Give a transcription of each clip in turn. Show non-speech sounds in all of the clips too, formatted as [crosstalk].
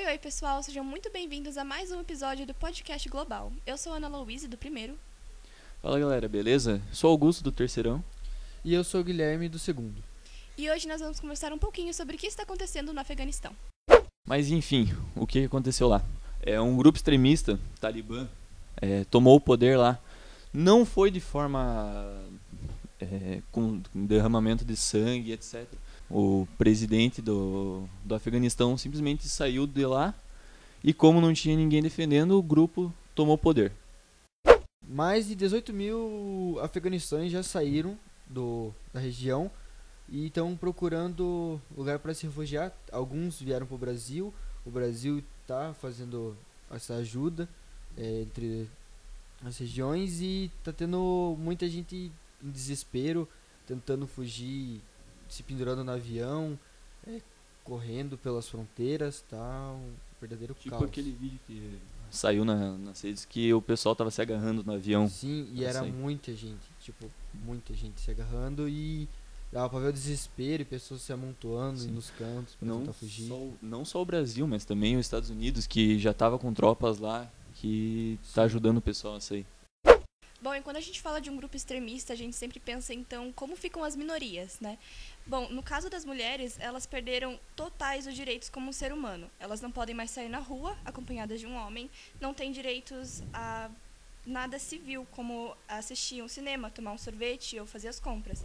Oi, oi, pessoal, sejam muito bem-vindos a mais um episódio do Podcast Global. Eu sou a Ana Louise, do primeiro. Fala galera, beleza? Sou Augusto do terceirão. E eu sou o Guilherme do segundo. E hoje nós vamos conversar um pouquinho sobre o que está acontecendo no Afeganistão. Mas enfim, o que aconteceu lá? É um grupo extremista, Talibã, é, tomou o poder lá. Não foi de forma é, com derramamento de sangue, etc. O presidente do, do Afeganistão simplesmente saiu de lá e, como não tinha ninguém defendendo, o grupo tomou poder. Mais de 18 mil afeganistães já saíram do, da região e estão procurando lugar para se refugiar. Alguns vieram para o Brasil. O Brasil está fazendo essa ajuda é, entre as regiões e está tendo muita gente em desespero, tentando fugir, se pendurando no avião, é, correndo pelas fronteiras, tá um verdadeiro Tipo caos. aquele vídeo que saiu na, nas redes que o pessoal tava se agarrando no avião. Sim, e era muita gente, tipo, muita gente se agarrando e dava pra ver o desespero e pessoas se amontoando nos cantos pra Não tentar fugir. só, o- não só o Brasil, mas também os Estados Unidos, que já tava com tropas lá, que tá ajudando o pessoal a sair. Bom, e quando a gente fala de um grupo extremista, a gente sempre pensa então como ficam as minorias, né? Bom, no caso das mulheres, elas perderam totais os direitos como um ser humano. Elas não podem mais sair na rua acompanhadas de um homem, não têm direitos a nada civil, como assistir um cinema, tomar um sorvete ou fazer as compras.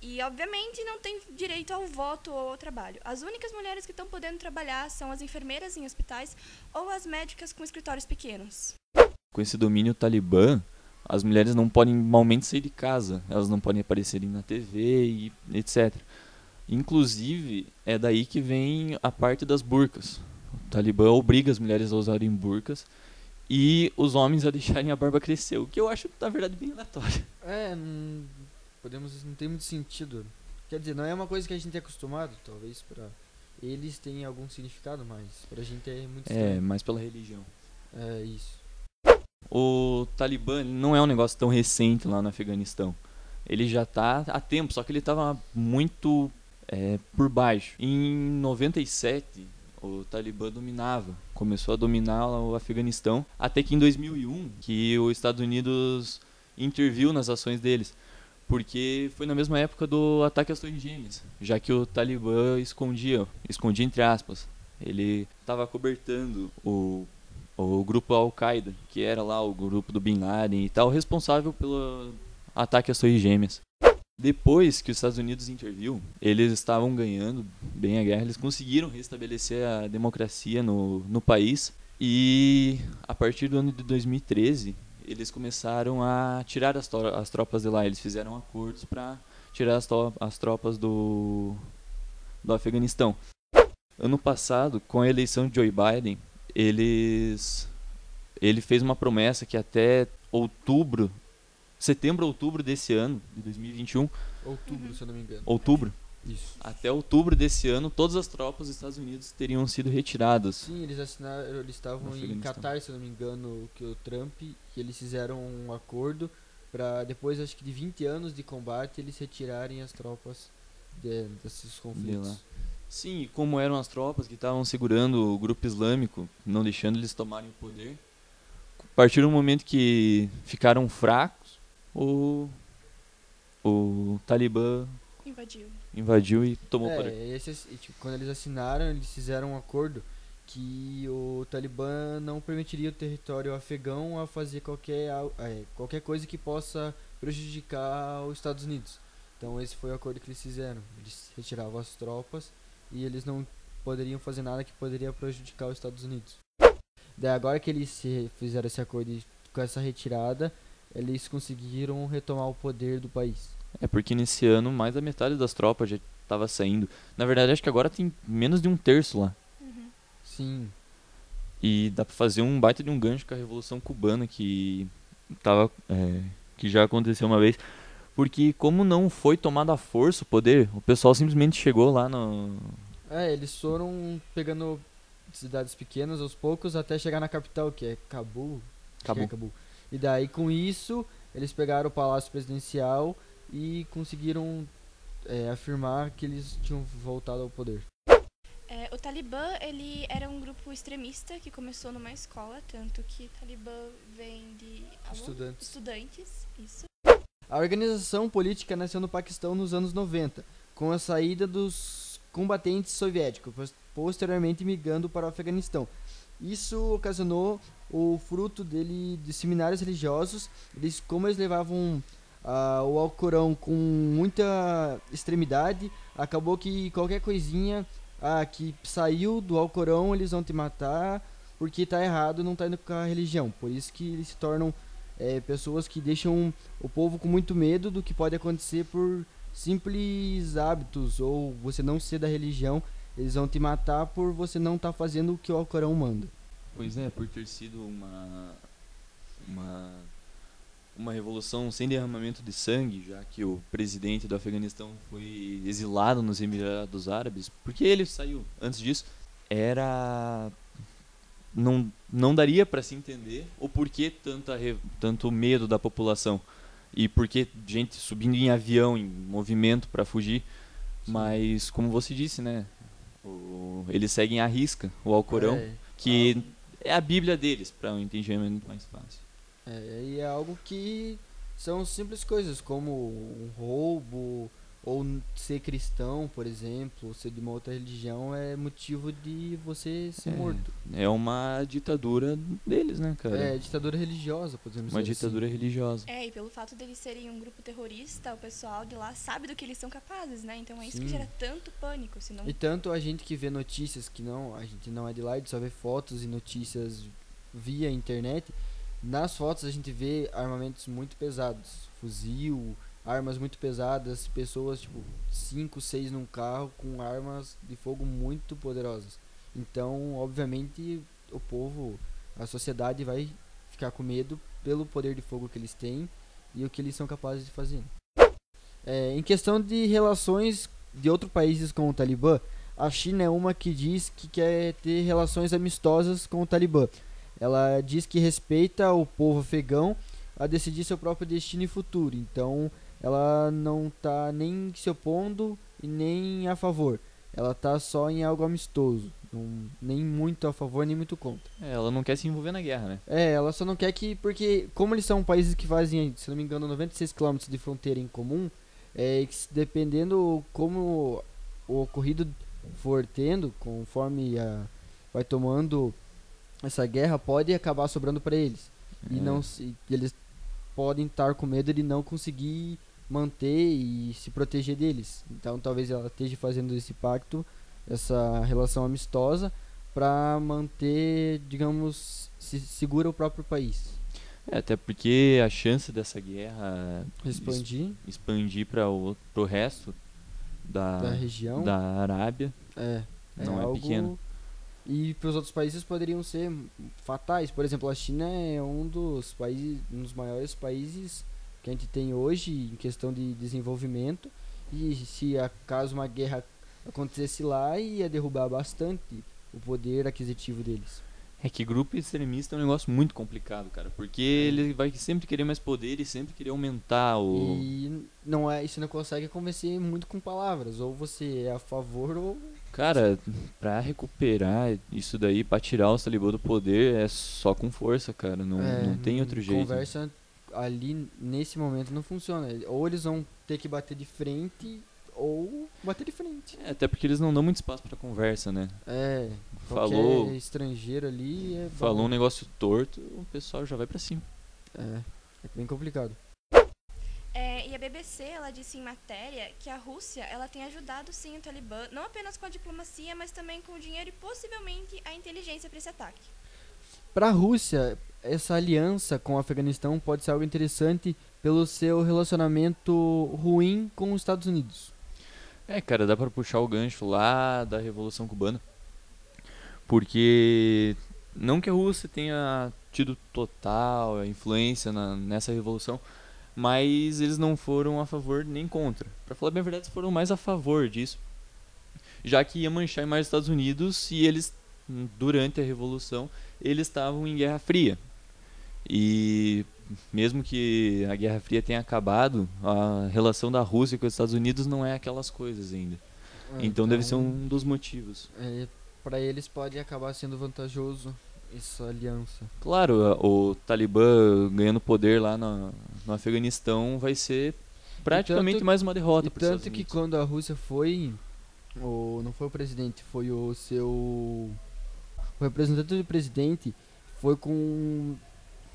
E, obviamente, não tem direito ao voto ou ao trabalho. As únicas mulheres que estão podendo trabalhar são as enfermeiras em hospitais ou as médicas com escritórios pequenos. Com esse domínio talibã, as mulheres não podem malmente sair de casa, elas não podem aparecer na TV e etc. Inclusive, é daí que vem a parte das burcas. O Talibã obriga as mulheres a usarem burcas e os homens a deixarem a barba crescer, o que eu acho, na verdade, bem aleatório. É, não, podemos, não tem muito sentido. Quer dizer, não é uma coisa que a gente é acostumado, talvez pra eles tenha algum significado, mas pra gente é muito É, estranho. mais pela religião. É, isso. O Talibã não é um negócio tão recente lá no Afeganistão. Ele já está há tempo, só que ele estava muito é, por baixo. Em 97, o Talibã dominava, começou a dominar o Afeganistão, até que em 2001, que os Estados Unidos interviu nas ações deles. Porque foi na mesma época do ataque às Torres Gêmeas, já que o Talibã escondia, escondia entre aspas, ele estava cobertando o o grupo Al-Qaeda, que era lá o grupo do Bin Laden e tal, responsável pelo ataque às Torres Gêmeas. Depois que os Estados Unidos interviu, eles estavam ganhando bem a guerra, eles conseguiram restabelecer a democracia no, no país e a partir do ano de 2013 eles começaram a tirar as, as tropas de lá, eles fizeram acordos para tirar as, as tropas do, do Afeganistão. Ano passado, com a eleição de Joe Biden, eles ele fez uma promessa que até outubro, setembro outubro desse ano, de 2021, Outubro, se eu não me engano. outubro, Isso. até outubro desse ano, todas as tropas dos Estados Unidos teriam sido retiradas. Sim, eles assinaram, eles estavam em. Qatar, se eu não me engano, que o Trump, que eles fizeram um acordo pra depois, acho que de 20 anos de combate, eles retirarem as tropas de, desses conflitos. lá. Sim, como eram as tropas que estavam segurando o grupo islâmico, não deixando eles tomarem o poder, a partir do momento que ficaram fracos, o, o Talibã Invadiu. invadiu e tomou o poder. É, esses, tipo, quando eles assinaram, eles fizeram um acordo que o Talibã não permitiria o território afegão a fazer qualquer, é, qualquer coisa que possa prejudicar os Estados Unidos. Então esse foi o acordo que eles fizeram. Eles retiravam as tropas e eles não poderiam fazer nada que poderia prejudicar os Estados Unidos. Daí agora que eles se fizeram esse acordo e com essa retirada, eles conseguiram retomar o poder do país. É porque nesse ano mais da metade das tropas já estava saindo. Na verdade, acho que agora tem menos de um terço lá. Uhum. Sim, E dá pra fazer um baita de um gancho com a Revolução Cubana que tava, é, que já aconteceu uma vez. Porque como não foi tomado à força o poder, o pessoal simplesmente chegou lá no... É, eles foram pegando cidades pequenas aos poucos até chegar na capital, que é Cabul. É Cabul. Cabul. E daí com isso, eles pegaram o palácio presidencial e conseguiram é, afirmar que eles tinham voltado ao poder. É, o Talibã, ele era um grupo extremista que começou numa escola, tanto que Talibã vem de? Estudantes. estudantes, isso. A organização política nasceu no Paquistão nos anos 90, com a saída dos combatentes soviéticos, pos- posteriormente migrando para o Afeganistão. Isso ocasionou o fruto dele de seminários religiosos, eles, como eles levavam ah, o Alcorão com muita extremidade, acabou que qualquer coisinha ah, que saiu do Alcorão eles vão te matar porque tá errado, não tá indo com a religião. Por isso que eles se tornam é, pessoas que deixam o povo com muito medo do que pode acontecer por simples hábitos ou você não ser da religião, eles vão te matar por você não estar fazendo o que o Alcorão manda. Pois é, por ter sido uma uma uma revolução sem derramamento de sangue, já que o presidente do Afeganistão foi exilado nos Emirados Árabes, porque ele saiu antes disso, era não não daria para se entender o porquê tanta tanto medo da população e porquê gente subindo em avião em movimento para fugir, mas como você disse, né, o- eles seguem à risca o Alcorão É, que é a Bíblia deles, para um entendimento mais fácil. É, e é algo que são simples coisas, como um roubo, ou ser cristão, por exemplo, ou ser de uma outra religião, é motivo de você ser É, morto. É uma ditadura deles, né, cara? É, ditadura religiosa, podemos uma dizer ditadura religiosa. É, e pelo fato deles serem um grupo terrorista, o pessoal de lá sabe do que eles são capazes, né? Então é isso Sim. que gera tanto pânico, senão... assim. E tanto a gente que vê notícias que não, a gente não é de lá, a gente só vê fotos e notícias via internet. Nas fotos a gente vê armamentos muito pesados, fuzil, armas muito pesadas, pessoas tipo 5, 6 num carro com armas de fogo muito poderosas. Então, obviamente, o povo, a sociedade vai ficar com medo pelo poder de fogo que eles têm e o que eles são capazes de fazer. É, em questão de relações de outros países com o Talibã, a China é uma que diz que quer ter relações amistosas com o Talibã. Ela diz que respeita o povo afegão a decidir seu próprio destino e futuro. Então, ela não tá nem se opondo e nem a favor. Ela tá só em algo amistoso, não- nem muito a favor nem muito contra. É, ela não quer se envolver na guerra, né? É, ela só não quer que. Porque, como eles são países que fazem, se não me engano, 96 km de fronteira em comum, é que dependendo como o ocorrido for tendo, conforme a, vai tomando essa guerra, pode acabar sobrando para eles. E É. não se, eles podem estar com medo de não conseguir manter e se proteger deles. Então talvez ela esteja fazendo esse pacto, essa relação amistosa para manter, digamos, se segura o próprio país. É, até porque a chance dessa guerra Expandir expandir para o pro resto da, da região da Arábia é, é não é algo pequeno. e para os outros países poderiam ser fatais. Por exemplo, a China é um dos países, um dos maiores países que a gente tem hoje em questão de desenvolvimento. E se acaso uma guerra acontecesse lá, ia derrubar bastante o poder aquisitivo deles. É que grupo extremista é um negócio muito complicado, cara, porque ele vai sempre querer mais poder e sempre querer aumentar o E não é, isso não consegue convencer muito com palavras. Ou você é a favor ou Cara, pra recuperar isso daí, pra tirar os talibã do poder, é só com força, cara. Não, É, não tem outro jeito. Conversa ali nesse momento não funciona. Ou eles vão ter que bater de frente ou bater de frente. É, até porque eles não dão muito espaço pra conversa, né? É, Falou, estrangeiro ali é bom. falou um negócio torto, o pessoal já vai pra cima. É, é bem complicado. É, e a BBC, ela disse em matéria que a Rússia, ela tem ajudado sim o Talibã, não apenas com a diplomacia, mas também com o dinheiro e possivelmente a inteligência para esse ataque. Para a Rússia, essa aliança com o Afeganistão pode ser algo interessante pelo seu relacionamento ruim com os Estados Unidos. É, cara, dá pra puxar o gancho lá da Revolução Cubana. Porque não que a Rússia tenha tido total influência na- nessa revolução, mas eles não foram a favor nem contra. Pra falar bem a verdade, foram mais a favor disso. Já que ia manchar imagem dos Estados Unidos e eles, durante a revolução, eles estavam em Guerra Fria. E mesmo que a Guerra Fria tenha acabado, a relação da Rússia com os Estados Unidos não é aquelas coisas ainda. Então deve ser um dos motivos. É, para eles pode acabar sendo vantajoso essa aliança. Claro, o Talibã ganhando poder lá no, no Afeganistão vai ser praticamente tanto- mais uma derrota E tanto que quando a Rússia foi, o, não foi o presidente, foi o seu. O representante do presidente foi com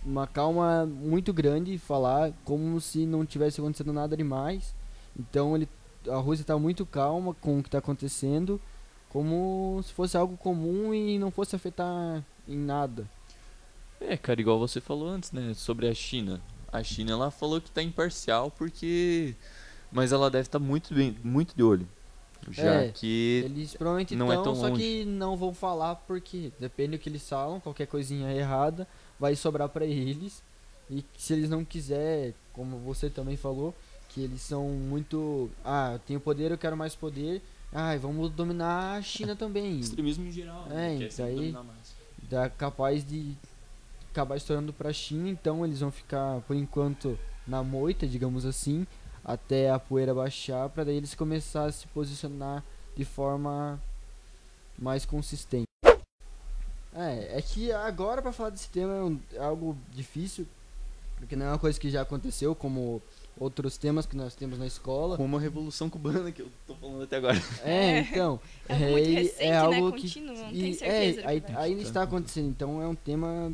uma calma muito grande falar como se não tivesse acontecendo nada demais. Então ele, a Rússia está muito calma com o que está acontecendo, como se fosse algo comum e não fosse afetar em nada. É, cara, igual você falou antes, né, sobre a China. A China ela falou que tá imparcial porque mas ela deve estar muito bem, muito de olho. Já É, que Eles provavelmente não é tão só longe. que não vão falar porque depende do que eles falam, qualquer coisinha errada vai sobrar pra eles. E se eles não quiser, como você também falou, que eles são muito, ah, eu tenho poder, eu quero mais poder. Ai, vamos dominar a China [laughs] também. extremismo em geral, né, É, isso aí-. Dá capaz de acabar estourando pra China, então eles vão ficar por enquanto na moita, digamos assim, até a poeira baixar para daí eles começar a se posicionar de forma mais consistente. É, é que agora pra falar desse tema é, um- é algo difícil, porque não é uma coisa que já aconteceu como outros temas que nós temos na escola. Como a Revolução Cubana que eu tô falando até agora. [laughs] É, É. então, É algo muito e- recente, é né? algo que não e, tem certeza do é, aí, ainda está acontecendo, então é um tema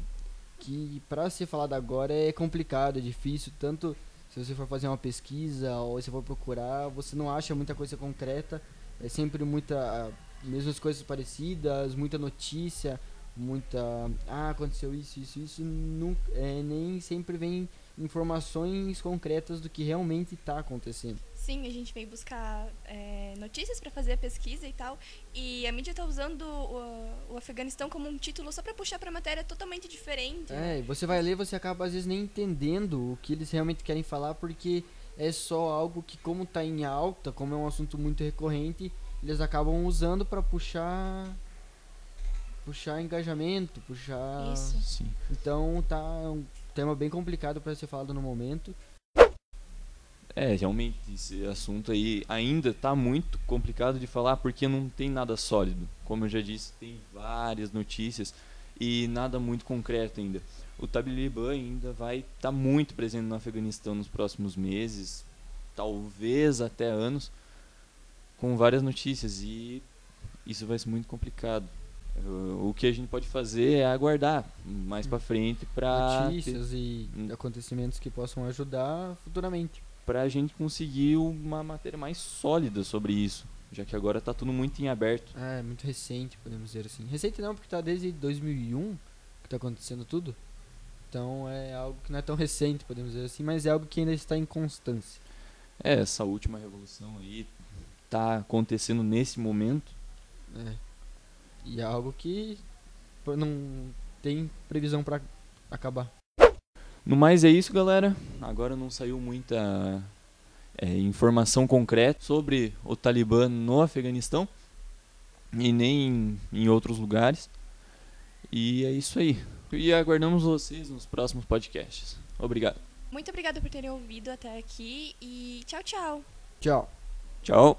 que para ser falado agora é complicado, é difícil, tanto se você for fazer uma pesquisa ou se for procurar, você não acha muita coisa concreta, é sempre muita mesmas coisas parecidas, muita notícia, muita ah, aconteceu isso, isso, isso, não, é, nem sempre vem informações concretas do que realmente está acontecendo. Sim, a gente veio buscar é, notícias para fazer a pesquisa e tal. E a mídia tá usando o, o Afeganistão como um título só para puxar para matéria totalmente diferente. É, e você vai ler, você acaba às vezes nem entendendo o que eles realmente querem falar, porque é só algo que, como tá em alta, como é um assunto muito recorrente, eles acabam usando pra puxar. puxar engajamento, puxar. Isso. Sim. Então tá um tema bem complicado pra ser falado no momento. É, realmente, esse assunto aí ainda tá muito complicado de falar porque não tem nada sólido. Como eu já disse, tem várias notícias e nada muito concreto ainda. O Talibã ainda vai estar muito presente no Afeganistão nos próximos meses, talvez até anos, com várias notícias e isso vai ser muito complicado. O que a gente pode fazer é aguardar mais pra frente ter- Notícias e Hum. acontecimentos que possam ajudar futuramente. Pra gente conseguir uma matéria mais sólida sobre isso, já que agora tá tudo muito em aberto. É, muito recente, podemos dizer assim. Recente não, porque tá desde 2001 que tá acontecendo tudo. Então é algo que não é tão recente, podemos dizer assim, mas é algo que ainda está em constância. É, essa última revolução aí tá acontecendo nesse momento. É. E é algo que não tem previsão pra acabar. No mais é isso, galera. Agora não saiu muita é, informação concreta sobre o Talibã no Afeganistão e nem em outros lugares. E é isso aí. E aguardamos vocês nos próximos podcasts. Obrigado. Muito obrigada por terem ouvido até aqui e tchau, tchau. Tchau. Tchau.